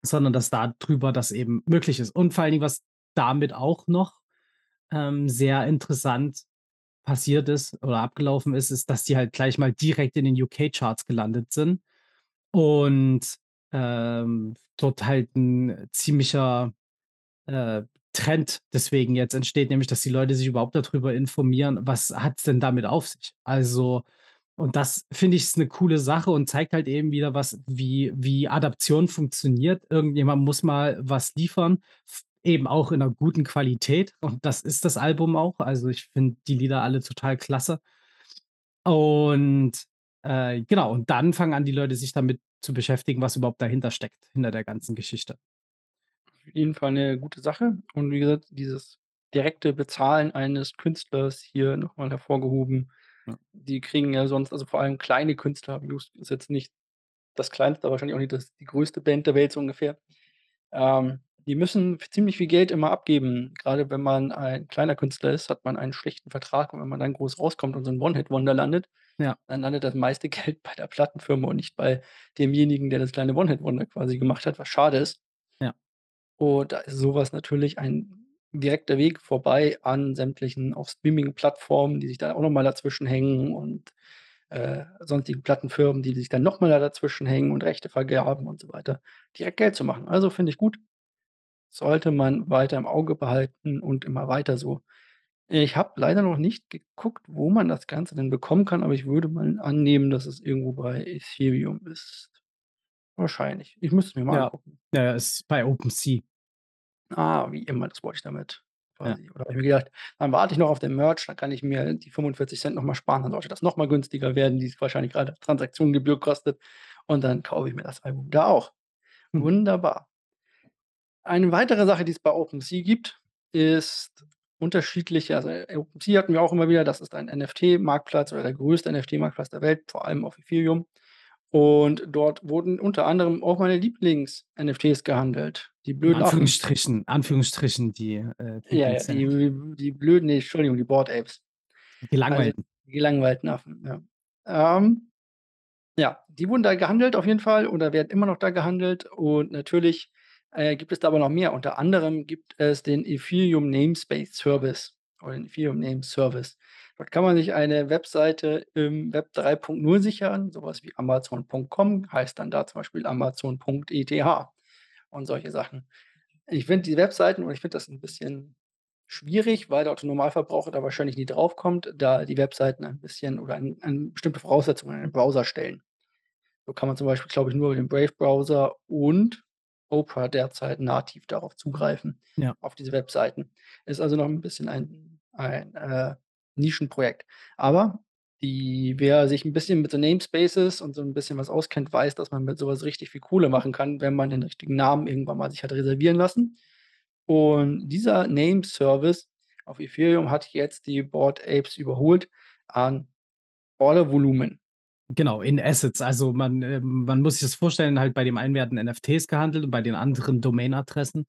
sondern dass da drüber das eben möglich ist. Und vor allen Dingen, was damit auch noch, ähm, sehr interessant passiert ist oder abgelaufen ist, ist, dass die halt gleich mal direkt in den UK-Charts gelandet sind und, ähm, dort halt 'n ziemlicher, äh, Trend deswegen jetzt entsteht, nämlich dass die Leute sich überhaupt da drüber informieren, was hat's denn damit auf sich? Also und das finde ich, ist 'ne coole Sache und zeigt halt eben wieder was wie wie Adaption funktioniert. Irgendjemand muss mal was liefern, eben auch in 'ner guten Qualität und das ist das Album auch. Also, ich finde die Lieder alle total klasse. Und, äh, genau, und dann fangen an, die Leute sich damit zu beschäftigen, was überhaupt dahinter steckt, hinter der ganzen Geschichte. Jeden Fall 'ne gute Sache. Und wie gesagt, dieses direkte Bezahlen eines Künstlers hier noch mal hervorgehoben. Ja. Die kriegen ja sonst also, vor allem kleine Künstler, Muse ist jetzt nicht das Kleinste, wahrscheinlich auch nicht das die größte Band der Welt so ungefähr. Ähm, die müssen ziemlich viel Geld immer abgeben. Grade wenn man ein kleiner Künstler ist, hat man einen schlechten Vertrag und wenn man dann groß rauskommt und so 'n One-Hit-Wonder landet, Ja. dann landet das meiste <laughs> Geld bei der Plattenfirma und nicht bei demjenigen, der das kleine One-Hit-Wonder quasi gemacht hat, was schade ist. Und da ist so was natürlich ein direkter Weg vorbei an sämtlichen auch Streaming-Plattformen, die sich da auch noch mal dazwischen hängen und, äh, sonstigen Plattenfirmen, die sich dann noch mal da dazwischen hängen und Rechte vergerben und so weiter, direkt Geld zu machen. Also, finde ich gut. Sollte man weiter im Auge behalten und immer weiter so. Ich habe leider noch nicht geguckt, wo man das Ganze denn bekommen kann, aber ich würde mal annehmen, dass es irgendwo bei Ethereum ist. Wahrscheinlich. Ich müsste es mir mal Ja, angucken. Ja, ja, ist bei OpenSea. Ah, wie immer, das wollte ich damit Ja. quasi oder habe ich mir gedacht, dann warte ich noch auf den Merch, dann kann ich mir die 45 noch mal sparen, dann sollte das noch mal günstiger werden, wie es wahrscheinlich grade Transaktionsgebühr kostet und dann kaufe ich mir das Album da auch. Hm. Wunderbar. Eine weitere Sache, die es bei OpenSea gibt, ist unterschiedliche also, äh, OpenSea hatten wir auch immer wieder, das ist ein NFT-Marktplatz oder der größte NFT-Marktplatz der Welt, vor allem auf Ethereum. Und dort wurden unter anderem auch meine Lieblings-NFTs gehandelt, die blöden Affen. Anführungsstrichen Anführungsstrichen die, äh, Ja, ja, die die blöden ne, Entschuldigung, die Bored Apes. Die Also, gelangweilten. die gelangweilten Affen, ja. Ähm, ja, die wurden da gehandelt auf jeden Fall oder werden immer noch da gehandelt und natürlich, äh, gibt es da aber noch mehr. Unter anderem gibt es den Ethereum Namespace Service oder den Ethereum Name Service. Kann man sich eine Webseite im Web 3.0 sichern, so was wie Amazon.com, heißt dann da zum Beispiel Amazon.eth und solche Sachen. Ich finde die Webseiten und ich finde das 'n bisschen schwierig, weil der Otto-Normalverbraucher da wahrscheinlich nie draufkommt, da die Webseiten ein bisschen oder an an bestimmte Voraussetzungen an den Browser stellen. So kann man zum Beispiel, glaube ich, nur über den Brave-Browser und Opera derzeit nativ darauf zugreifen, Ja. auf diese Webseiten. Ist also noch 'n bisschen ein ein, äh, Nischenprojekt. Aber die wer sich 'n bisschen mit so Namespaces und so 'n bisschen was auskennt, weiß, dass man mit so was richtig viel Kohle machen kann, wenn man den richtigen Namen irgendwann mal sich hat reservieren lassen. Und dieser Name-Service auf Ethereum hat jetzt die Bored Apes überholt an Ordervolumen. Genau, in Assets. Also, man ähm, man muss sich das vorstellen, halt bei dem einen werden NFTs gehandelt und bei den anderen Domain-Adressen.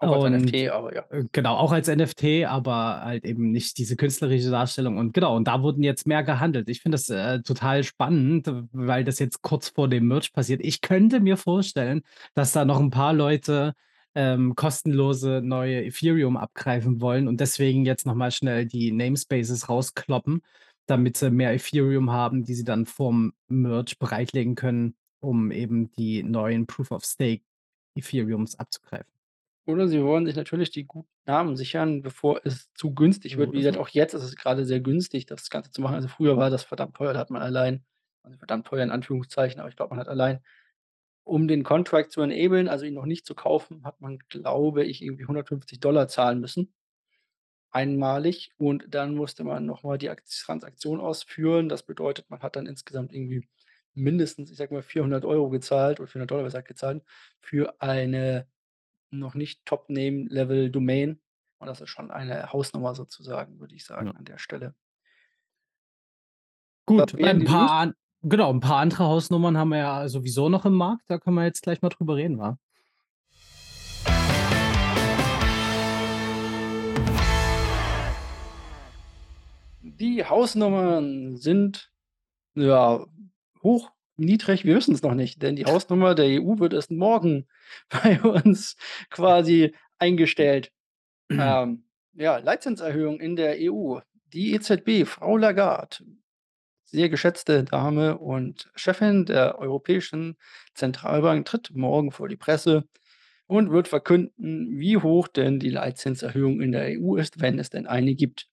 Auch als NFT, aber ja. äh, genau, auch als NFT, aber halt eben nicht diese künstlerische Darstellung und genau, und da wurden jetzt mehr gehandelt. Ich finde das, äh, total spannend, weil das jetzt kurz vor dem Merge passiert. Ich könnte mir vorstellen, dass da noch 'n paar Leute, ähm, kostenlose neue Ethereum abgreifen wollen und deswegen jetzt noch mal schnell die Namespaces rauskloppen, damit sie mehr Ethereum haben, die sie dann vorm Merge bereitlegen können, um eben die neuen Proof of Stake Ethereums abzugreifen. Oder sie wollen sich natürlich die guten Namen sichern, bevor es zu günstig wird. Wie ist gesagt, es. auch jetzt ist es grade sehr günstig, das Ganze zu machen. Also, früher war das verdammt teuer, da hat man allein also, verdammt teuer in Anführungszeichen, aber ich glaube, man hat allein, um den Contract zu enablen, also, ihn noch nicht zu kaufen, hat man, glaube ich, irgendwie 150 zahlen müssen einmalig und dann musste man noch mal die Akt Transaktion ausführen. Das bedeutet, man hat dann insgesamt irgendwie mindestens, ich sage mal, 400 € gezahlt oder 400 besser gesagt gezahlt für eine noch nicht Top-Name-Level-Domain und das ist schon eine Hausnummer sozusagen, würde ich sagen Ja. an der Stelle. Gut, ein paar an genau, 'n paar andere Hausnummern haben wir ja sowieso noch im Markt, da können wir jetzt gleich mal drüber reden, wa? Die Hausnummern sind, ja, hoch, niedrig, wir wissen's noch nicht, denn die Hausnummer der EU wird erst morgen <laughs> bei uns quasi eingestellt. Ähm, ja, Leitzinserhöhung in der EU. Die EZB, Frau Lagarde, sehr geschätzte Dame und Chefin der Europäischen Zentralbank, tritt morgen vor die Presse und wird verkünden, wie hoch denn die Leitzinserhöhung in der EU ist, wenn es denn eine gibt.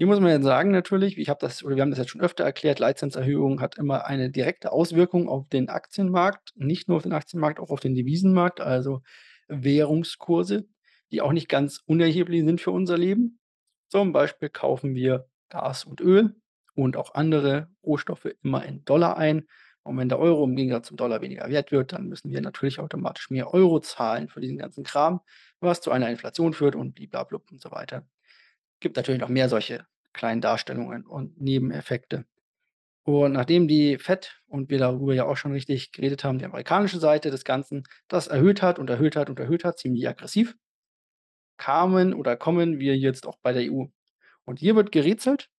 Hier muss man jetzt sagen natürlich, ich das oder wir haben das jetzt schon öfter erklärt, Leitzinserhöhung hat immer eine direkte Auswirkung auf den Aktienmarkt, nicht nur auf den Aktienmarkt, auch auf den Devisenmarkt, also Währungskurse, die auch nicht ganz unerheblich sind für unser Leben. Zum Beispiel kaufen wir Gas und Öl und auch andere Rohstoffe immer in Dollar ein. Und wenn der Euro im Gegensatz zum Dollar weniger wert wird, dann müssen wir natürlich automatisch mehr Euro zahlen für diesen ganzen Kram, was zu einer Inflation führt und bliblablub und so weiter. Gibt natürlich noch mehr solche kleinen Darstellungen und Nebeneffekte. Und nachdem die Fed und wir darüber ja auch schon richtig geredet haben, die amerikanische Seite des Ganzen das erhöht hat und erhöht hat und erhöht hat, ziemlich aggressiv kamen oder kommen wir jetzt auch bei der EU. Und hier wird gerätselt,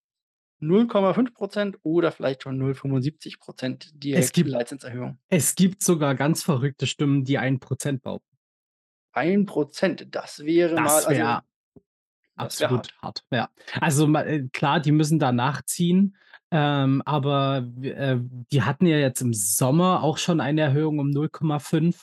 0,5 % oder vielleicht schon 0,75 % Es direkte gibt Leitzinserhöhung. es gibt sogar ganz verrückte Stimmen, die 1 behaupten. 1 %, das wäre mal Das also das wäre absolut hart. hart, ja. Also, äh, klar, die müssen da nachziehen, ähm, aber äh, die hatten ja jetzt im Sommer auch schon eine Erhöhung um 0,5,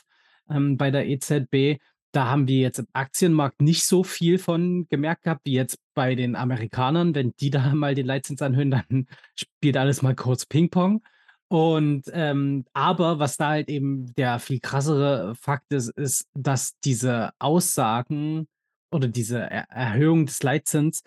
ähm, bei der EZB. Da haben wir jetzt im Aktienmarkt nicht so viel von gemerkt gehabt wie jetzt bei den Amerikanern. Wenn die da <laughs> mal den Leitzins anhöhen, dann spielt alles mal kurz Pingpong. Und, ähm aber was da halt eben der viel krassere Fakt ist, ist, dass diese Aussagen oder diese Er Erhöhung des Leitzins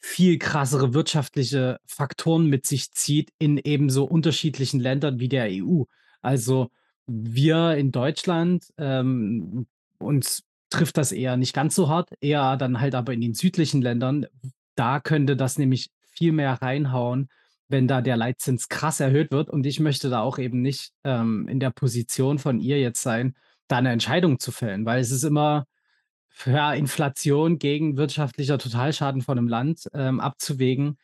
viel krassere wirtschaftliche Faktoren mit sich zieht in eben so unterschiedlichen Ländern wie der EU. Also, wir in Deutschland, ähm, uns trifft das eher nicht ganz so hart, eher dann halt aber in den südlichen Ländern. Da könnte das nämlich viel mehr reinhauen, wenn da der Leitzins krass erhöht wird. Und ich möchte da auch eben nicht, ähm, in der Position von ihr jetzt sein, da 'ne Entscheidung zu fällen, weil es ist immer ja, Inflation gegen wirtschaftlicher Totalschaden von 'nem Land, ähm, abzuwägen.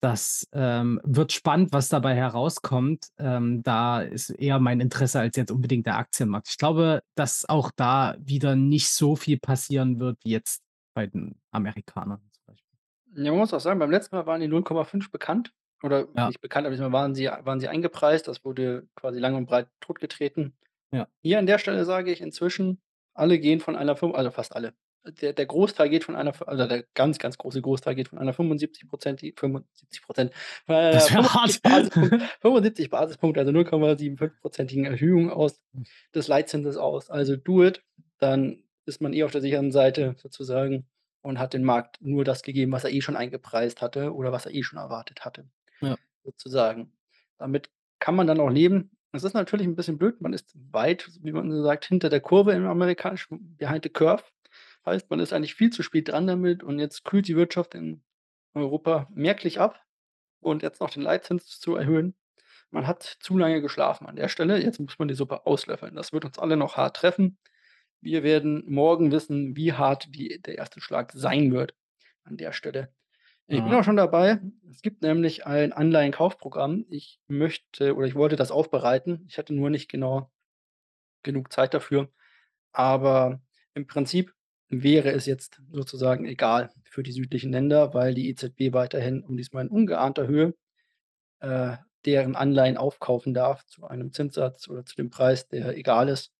Das, ähm, wird spannend, was dabei herauskommt. Ähm, da ist eher mein Interesse als jetzt unbedingt der Aktienmarkt. Ich glaube, dass auch da wieder nicht so viel passieren wird wie jetzt bei den Amerikanern zum Beispiel. Ja, man muss auch sagen, beim letzten Mal waren die 0,5 bekannt oder Ja. nicht bekannt, aber diesmal waren sie waren sie eingepreist. Das wurde quasi lang und breit totgetreten. Ja. Hier an der Stelle sage ich inzwischen, alle gehen von einer also fast alle. Der der Großteil geht von einer also der ganz, ganz große Großteil geht von einer 75 %, 75 %, von einer Das wäre hart. 75 Basispunkt <laughs> 75 Basispunkte, also 0,75 % Erhöhung aus Hm. des Leitzinses aus. Also do it, dann ist man eh auf der sicheren Seite sozusagen und hat dem Markt nur das gegeben, was er eh schon eingepreist hatte oder was er eh schon erwartet hatte, Ja. sozusagen. Damit kann man dann auch leben. Es ist natürlich 'n bisschen blöd, man ist weit, wie man so sagt, hinter der Kurve im Amerikanischen, behind the curve. Heißt, man ist eigentlich viel zu spät dran damit und jetzt kühlt die Wirtschaft in Europa merklich ab und jetzt noch den Leitzins zu erhöhen. Man hat zu lange geschlafen an der Stelle. Jetzt muss man die Suppe auslöffeln. Das wird uns alle noch hart treffen. Wir werden morgen wissen, wie hart die der 1. Schlag sein wird an der Stelle. Ich bin Ja. auch schon dabei. Es gibt nämlich ein Anleihenkaufprogramm. Ich möchte oder ich wollte das aufbereiten. Ich hatte nur nicht genau genug Zeit dafür. Aber im Prinzip wäre es jetzt sozusagen egal für die südlichen Länder, weil die EZB weiterhin und diesmal in ungeahnter Höhe, äh, deren Anleihen aufkaufen darf zu einem Zinssatz oder zu dem Preis, der egal ist.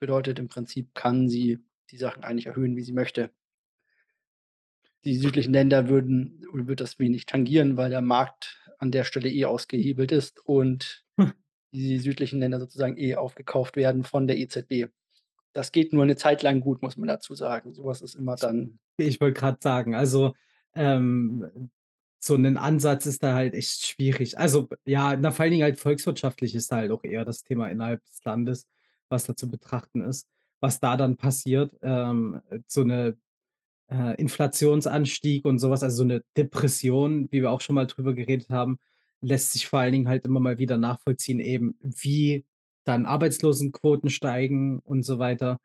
Bedeutet im Prinzip kann sie die Sachen eigentlich erhöhen, wie sie möchte. Die südlichen Länder würden würde das wenig tangieren, weil der Markt an der Stelle eh ausgehebelt ist und Hm. die südlichen Länder sozusagen eh aufgekauft werden von der EZB. Das geht nur 'ne Zeit lang gut, muss man dazu sagen. So was ist immer dann Ich wollte grad sagen, also, ähm, so 'nen Ansatz ist da halt echt schwierig. Also, ja, na, vor allen Dingen halt volkswirtschaftlich ist da halt auch eher das Thema innerhalb des Landes, was da zu betrachten ist. Was da dann passiert, ähm, so 'ne, äh, Inflationsanstieg und so was, also so 'ne Depression, wie wir auch schon mal drüber geredet haben, lässt sich vor allen Dingen halt immer mal wieder nachvollziehen eben, wie dann Arbeitslosenquoten steigen und so weiter.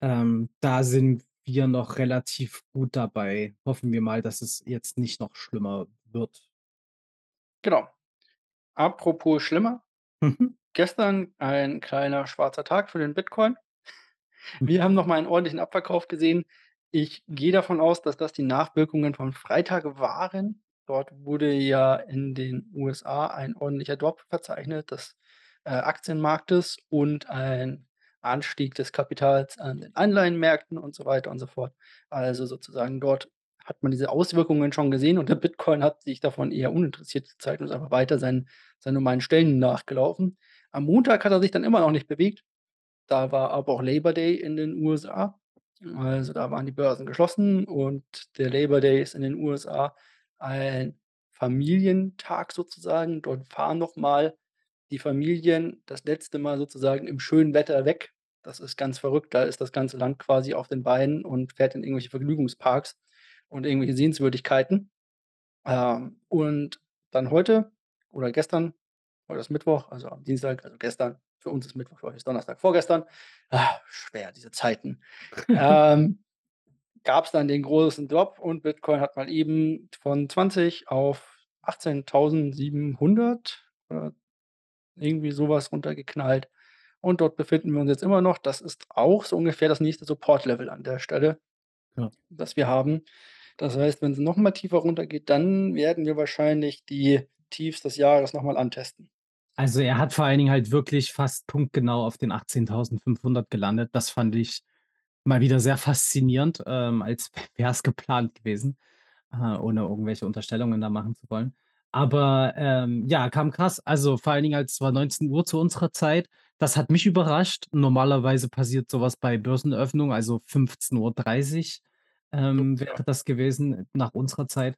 Ähm, da sind wir noch relativ gut dabei. Hoffen wir mal, dass es jetzt nicht noch schlimmer wird. Genau. Apropos schlimmer. Mhm. Gestern ein kleiner schwarzer Tag für den Bitcoin. Hm. Wir haben noch mal einen ordentlichen Abverkauf gesehen. Ich gehe davon aus, dass das die Nachwirkungen von Freitag waren. Dort wurde ja in den USA ein ordentlicher Drop verzeichnet des, äh, Aktienmarktes und ein Anstieg des Kapitals an den Anleihenmärkten und so weiter und so fort. Also, sozusagen dort hat man diese Auswirkungen schon gesehen und der Bitcoin hat sich davon eher uninteressiert gezeigt und ist einfach weiter seinen seinen normalen Stellen nachgelaufen. Am Montag hat er sich dann immer noch nicht bewegt. Da war aber auch Labor Day in den USA. Also, da waren die Börsen geschlossen und der Labor Day ist in den USA ein Familientag sozusagen. Dort fahren noch mal die Familien das letzte Mal sozusagen im schönen Wetter weg. Das ist ganz verrückt. Da ist das ganze Land quasi auf den Beinen und fährt in irgendwelche Vergnügungsparks und irgendwelche Sehenswürdigkeiten. Ähm, und dann heute oder gestern heute ist Mittwoch, also am Dienstag, also gestern für uns ist Mittwoch, für euch ist Donnerstag, vorgestern. Ah, schwer, diese Zeiten. <laughs> Ähm, gab's dann den großen Drop und Bitcoin hat mal eben von 20 auf 18.700 oder irgendwie so was runtergeknallt und dort befinden wir uns jetzt immer noch. Das ist auch so ungefähr das nächste Support-Level an der Stelle, Ja. das wir haben. Das heißt, wenn's noch mal tiefer runtergeht, dann werden wir wahrscheinlich die Tiefs des Jahres noch mal antesten. Also, er hat vor allen Dingen halt wirklich fast punktgenau auf den 18.500 gelandet. Das fand ich mal wieder sehr faszinierend, ähm, als <laughs> wäre es geplant gewesen, äh, ohne irgendwelche Unterstellungen da machen zu wollen. Aber, ähm, ja, kam krass. Also, vor allen Dingen halt, es war 19:00 zu unserer Zeit. Das hat mich überrascht. Normalerweise passiert so was bei Börseneröffnung, also 15:30, So, ähm, wäre das gewesen nach unserer Zeit.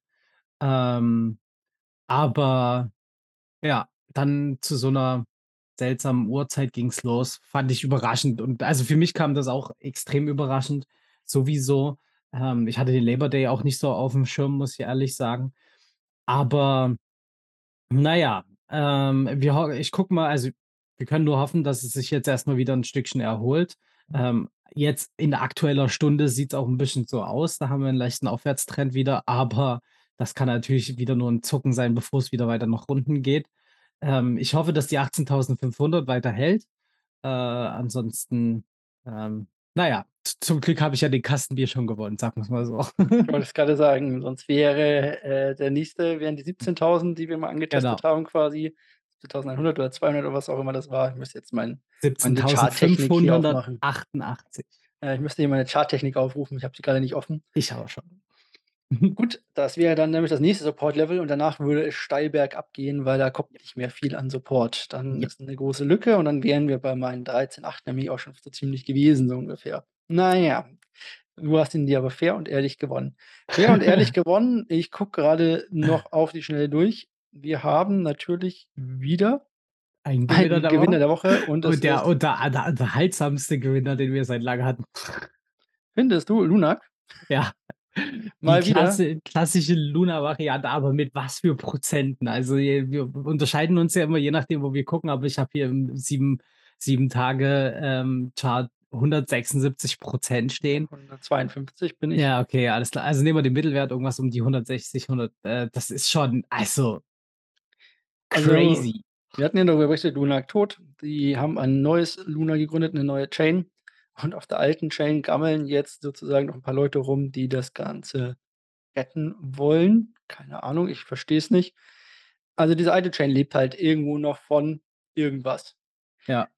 Ähm, aber ja, dann zu so 'ner seltsamen Uhrzeit ging's los. Fand ich überraschend und also, für mich kam das auch extrem überraschend sowieso. Ähm, ich hatte den Labor Day auch nicht so aufm Schirm, muss ich ehrlich sagen. Aber na ja, ähm, wir ich gucke mal also, wir können nur hoffen, dass es sich jetzt erst mal wieder 'n Stückchen erholt. Ähm, jetzt in aktueller Stunde sieht's auch 'n bisschen so aus. Da haben wir 'n leichten Aufwärtstrend wieder, aber das kann natürlich wieder nur 'n Zucken sein, bevor es wieder weiter nach unten geht. Ähm, ich hoffe, dass die 18.500 weiter hält. Äh, ansonsten, ähm, na ja, z zum Glück habe ich ja den Kasten Bier schon gewonnen, sagen wir's mal so. Ich wollte es <laughs> grade sagen, sonst wäre, äh, der nächste wären die 17.000, die wir mal Genau. angetestet haben quasi. 17.100 oder 200 oder was auch immer das war. Ich müsste jetzt mein meine Charttechnik hier aufmachen. 17.588. Ja, ich müsste hier meine Charttechnik aufrufen. Ich habe sie grade nicht offen. Ich aber schon. <laughs> Gut, das wäre dann nämlich das nächste Support-Level und danach würde es steil bergab gehen, weil da kommt nicht mehr viel an Support. Dann Ja. ist 'ne große Lücke und dann wären wir bei meinen 13,8 nämlich auch schon so ziemlich gewesen, so ungefähr. Na ja, du hast ihn dir aber fair und ehrlich gewonnen. Fair und ehrlich <laughs> gewonnen. Ich gucke grade noch auf die Schnelle durch. Wir haben natürlich wieder Ein <laughs> Gewinner einen der Woche Gewinner der Woche und und der unterhaltsamste Gewinner, den wir seit langem hatten. Findest du, Lunak? Ja, <laughs> Mal wieder? Klasse klassische Luna-Variante, aber mit was für Prozenten. Also, wir unterscheiden uns ja immer je nachdem, wo wir gucken, aber ich habe hier im 7- 7 Tage, ähm, Chart 176 % Ja, stehen. 152 bin ich. Ja, okay, alles klar. Also, nehmen wir den Mittelwert irgendwas um die 160, 100 äh, das ist schon also Also, crazy. wir hatten ja darüber berichtet, Lunak tot. Die haben ein neues Luna gegründet, 'ne neue Chain. Und auf der alten Chain gammeln jetzt sozusagen noch 'n paar Leute rum, die das Ganze retten wollen. Keine Ahnung, ich verstehe es nicht. Also, diese alte Chain lebt halt irgendwo noch von irgendwas. Ja.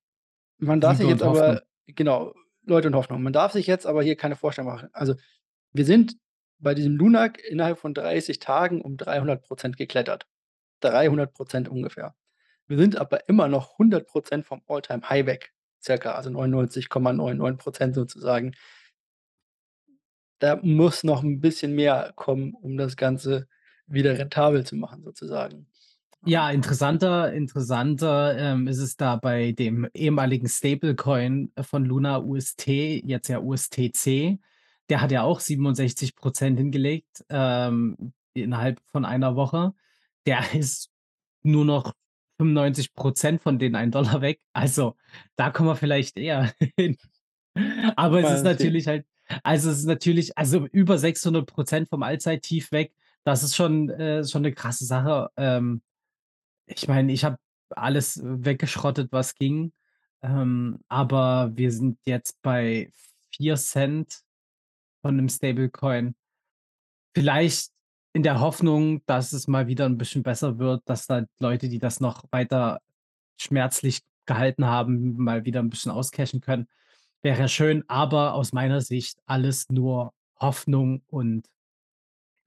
Man darf sich Liebe jetzt und Hoffnung. aber genau, Leute und Hoffnung. Man darf sich jetzt aber hier keine Vorstellung machen. Also, wir sind bei diesem Lunak innerhalb von 30 Tagen um 300 % geklettert. 300 % ungefähr. Wir sind aber immer noch 100 % vom All-Time-High weg, circa, also 99,99 % sozusagen. Da muss noch 'n bisschen mehr kommen, um das Ganze wieder rentabel zu machen sozusagen. Ja, interessanter interessanter, ähm, ist es da bei dem ehemaligen Stablecoin von Luna, UST, jetzt ja USTC. Der hat ja auch 67 % hingelegt, ähm, innerhalb von einer Woche. Der <laughs> ist nur noch 95 % von den 1 $ weg. Also, da kommen wir vielleicht eher <laughs> hin. Aber es ist natürlich halt also, es ist natürlich also, über 600 % vom Allzeittief weg. Das ist schon äh, schon 'ne krasse Sache. Ähm, ich meine, ich habe alles weggeschrottet, was ging, ähm, aber wir sind jetzt bei 4 C von 'nem Stablecoin. Vielleicht in der Hoffnung, dass es mal wieder 'n bisschen besser wird, dass da Leute, die das noch weiter schmerzlich gehalten haben, mal wieder 'n bisschen auscashen können. Wäre schön, aber aus meiner Sicht alles nur Hoffnung und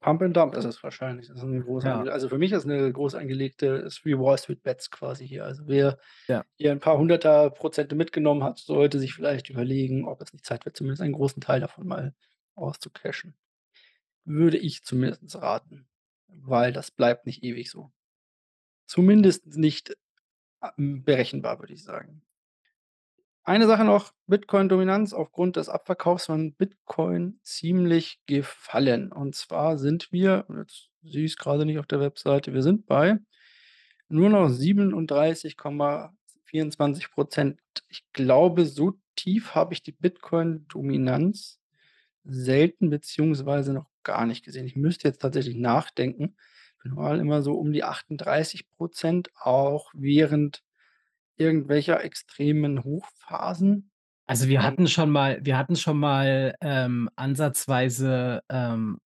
Pump and Dump ist es wahrscheinlich. Das ist 'n groß Ja. also, für mich ist 'ne groß angelegte Three Wall Street Bets quasi hier. Also, wer Ja. hier 'n paar 100er Prozente mitgenommen hat, sollte sich vielleicht überlegen, ob es nicht Zeit wird, zumindest einen großen Teil davon mal auszucashen. Würde ich zumindest raten, weil das bleibt nicht ewig so. Zumindest nicht, hm, berechenbar, würde ich sagen. Eine Sache noch, Bitcoin-Dominanz aufgrund des Abverkaufs von Bitcoin ziemlich gefallen. Und zwar sind wir jetzt sehe ich's grade nicht auf der Webseite, wir sind bei nur noch 37,24 %. Ich glaube, so tief habe ich die Bitcoin-Dominanz selten beziehungsweise noch gar nicht gesehen. Ich müsste jetzt tatsächlich nachdenken. Normal immer so um die 38 %, auch während irgendwelcher extremen Hochphasen? Also, wir hatten schon mal wir hatten schon mal, ähm, ansatzweise, ähm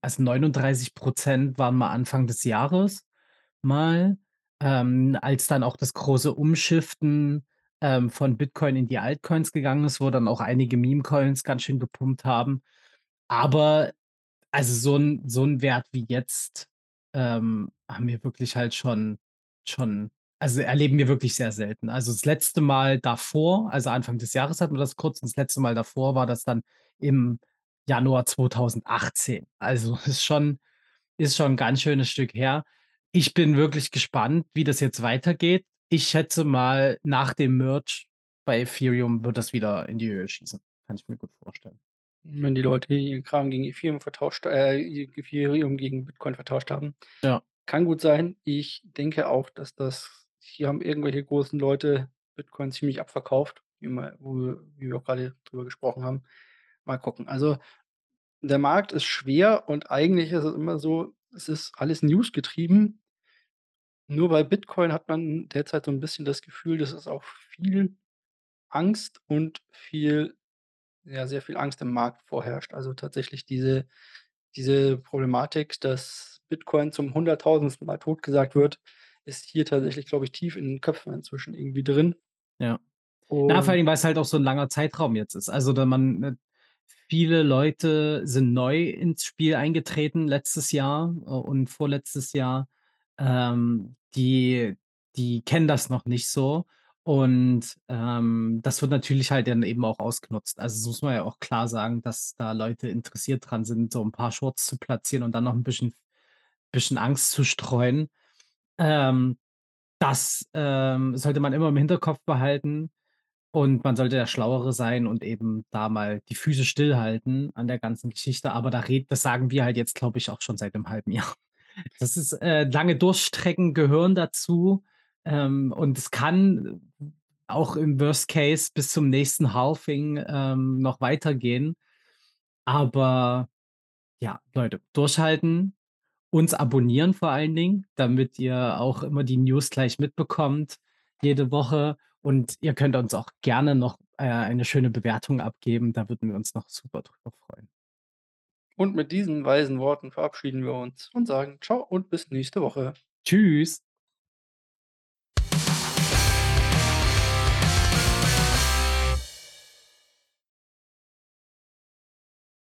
also 39 % waren mal Anfang des Jahres mal, ähm, als dann auch das große Umschiften, ähm, von Bitcoin in die Altcoins gegangen ist, wo dann auch einige Meme-Coins ganz schön gepumpt haben. Aber also so 'n so 'n Wert wie jetzt, ähm, haben wir wirklich halt schon schon also erleben wir wirklich sehr selten. Also, das letzte Mal davor also Anfang des Jahres hatten wir das kurz und das letzte Mal davor war das dann im Januar 2018. Also, <laughs> ist schon ist schon 'n ganz schönes Stück her. Ich bin wirklich gespannt, wie das jetzt weitergeht. Ich schätze mal, nach dem Merge bei Ethereum wird das wieder in die Höhe schießen. Kann ich mir gut vorstellen. Wenn die Leute ihren Kram gegen Ethereum vertauscht äh, Ethereum gegen Bitcoin vertauscht haben. Ja. Kann gut sein. Ich denke auch, dass das hier haben irgendwelche großen Leute Bitcoin ziemlich abverkauft, wie mal wo wir wie wir auch grade drüber gesprochen haben. Mal gucken. Also, der Markt ist schwer und eigentlich ist es immer so, es ist alles newsgetrieben. Nur bei Bitcoin hat man derzeit so 'n bisschen das Gefühl, dass es auch viel Angst und viel ja, sehr viel Angst im Markt vorherrscht. Also tatsächlich diese diese Problematik, dass Bitcoin zum 100.000. Mal totgesagt wird, ist hier tatsächlich, glaube ich, tief in den Köpfen inzwischen irgendwie drin. Ja. Na, vor Und allem, weil's halt auch so 'n langer Zeitraum jetzt ist. Also, da man ne, viele Leute sind neu ins Spiel eingetreten letztes Jahr, äh, und vorletztes Jahr. Ähm, die die kennen das noch nicht so und, ähm, das wird natürlich halt dann eben auch ausgenutzt. Also, das muss man ja auch klar sagen, dass da Leute interessiert dran sind, so 'n paar Shorts zu platzieren und dann noch 'n bisschen bisschen Angst zu streuen. Ähm, das, ähm, sollte man immer im Hinterkopf behalten und man sollte der Schlauere sein und eben da mal die Füße stillhalten an der ganzen Geschichte. Aber da red das sagen wir halt jetzt, glaube ich, auch schon seit 'nem halben Jahr. Das ist äh, lange Durststrecken gehören dazu, ähm, und es kann auch im Worst Case bis zum nächsten Halving, ähm, noch weitergehen. Aber ja, Leute, durchhalten, uns abonnieren vor allen Dingen, damit ihr auch immer die News gleich mitbekommt jede Woche. Und ihr könnt uns auch gerne noch, äh, eine schöne Bewertung abgeben. Da würden wir uns noch super drüber freuen. Und mit diesen weisen Worten verabschieden wir uns und sagen: „Tschau und bis nächste Woche.“ Tschüss.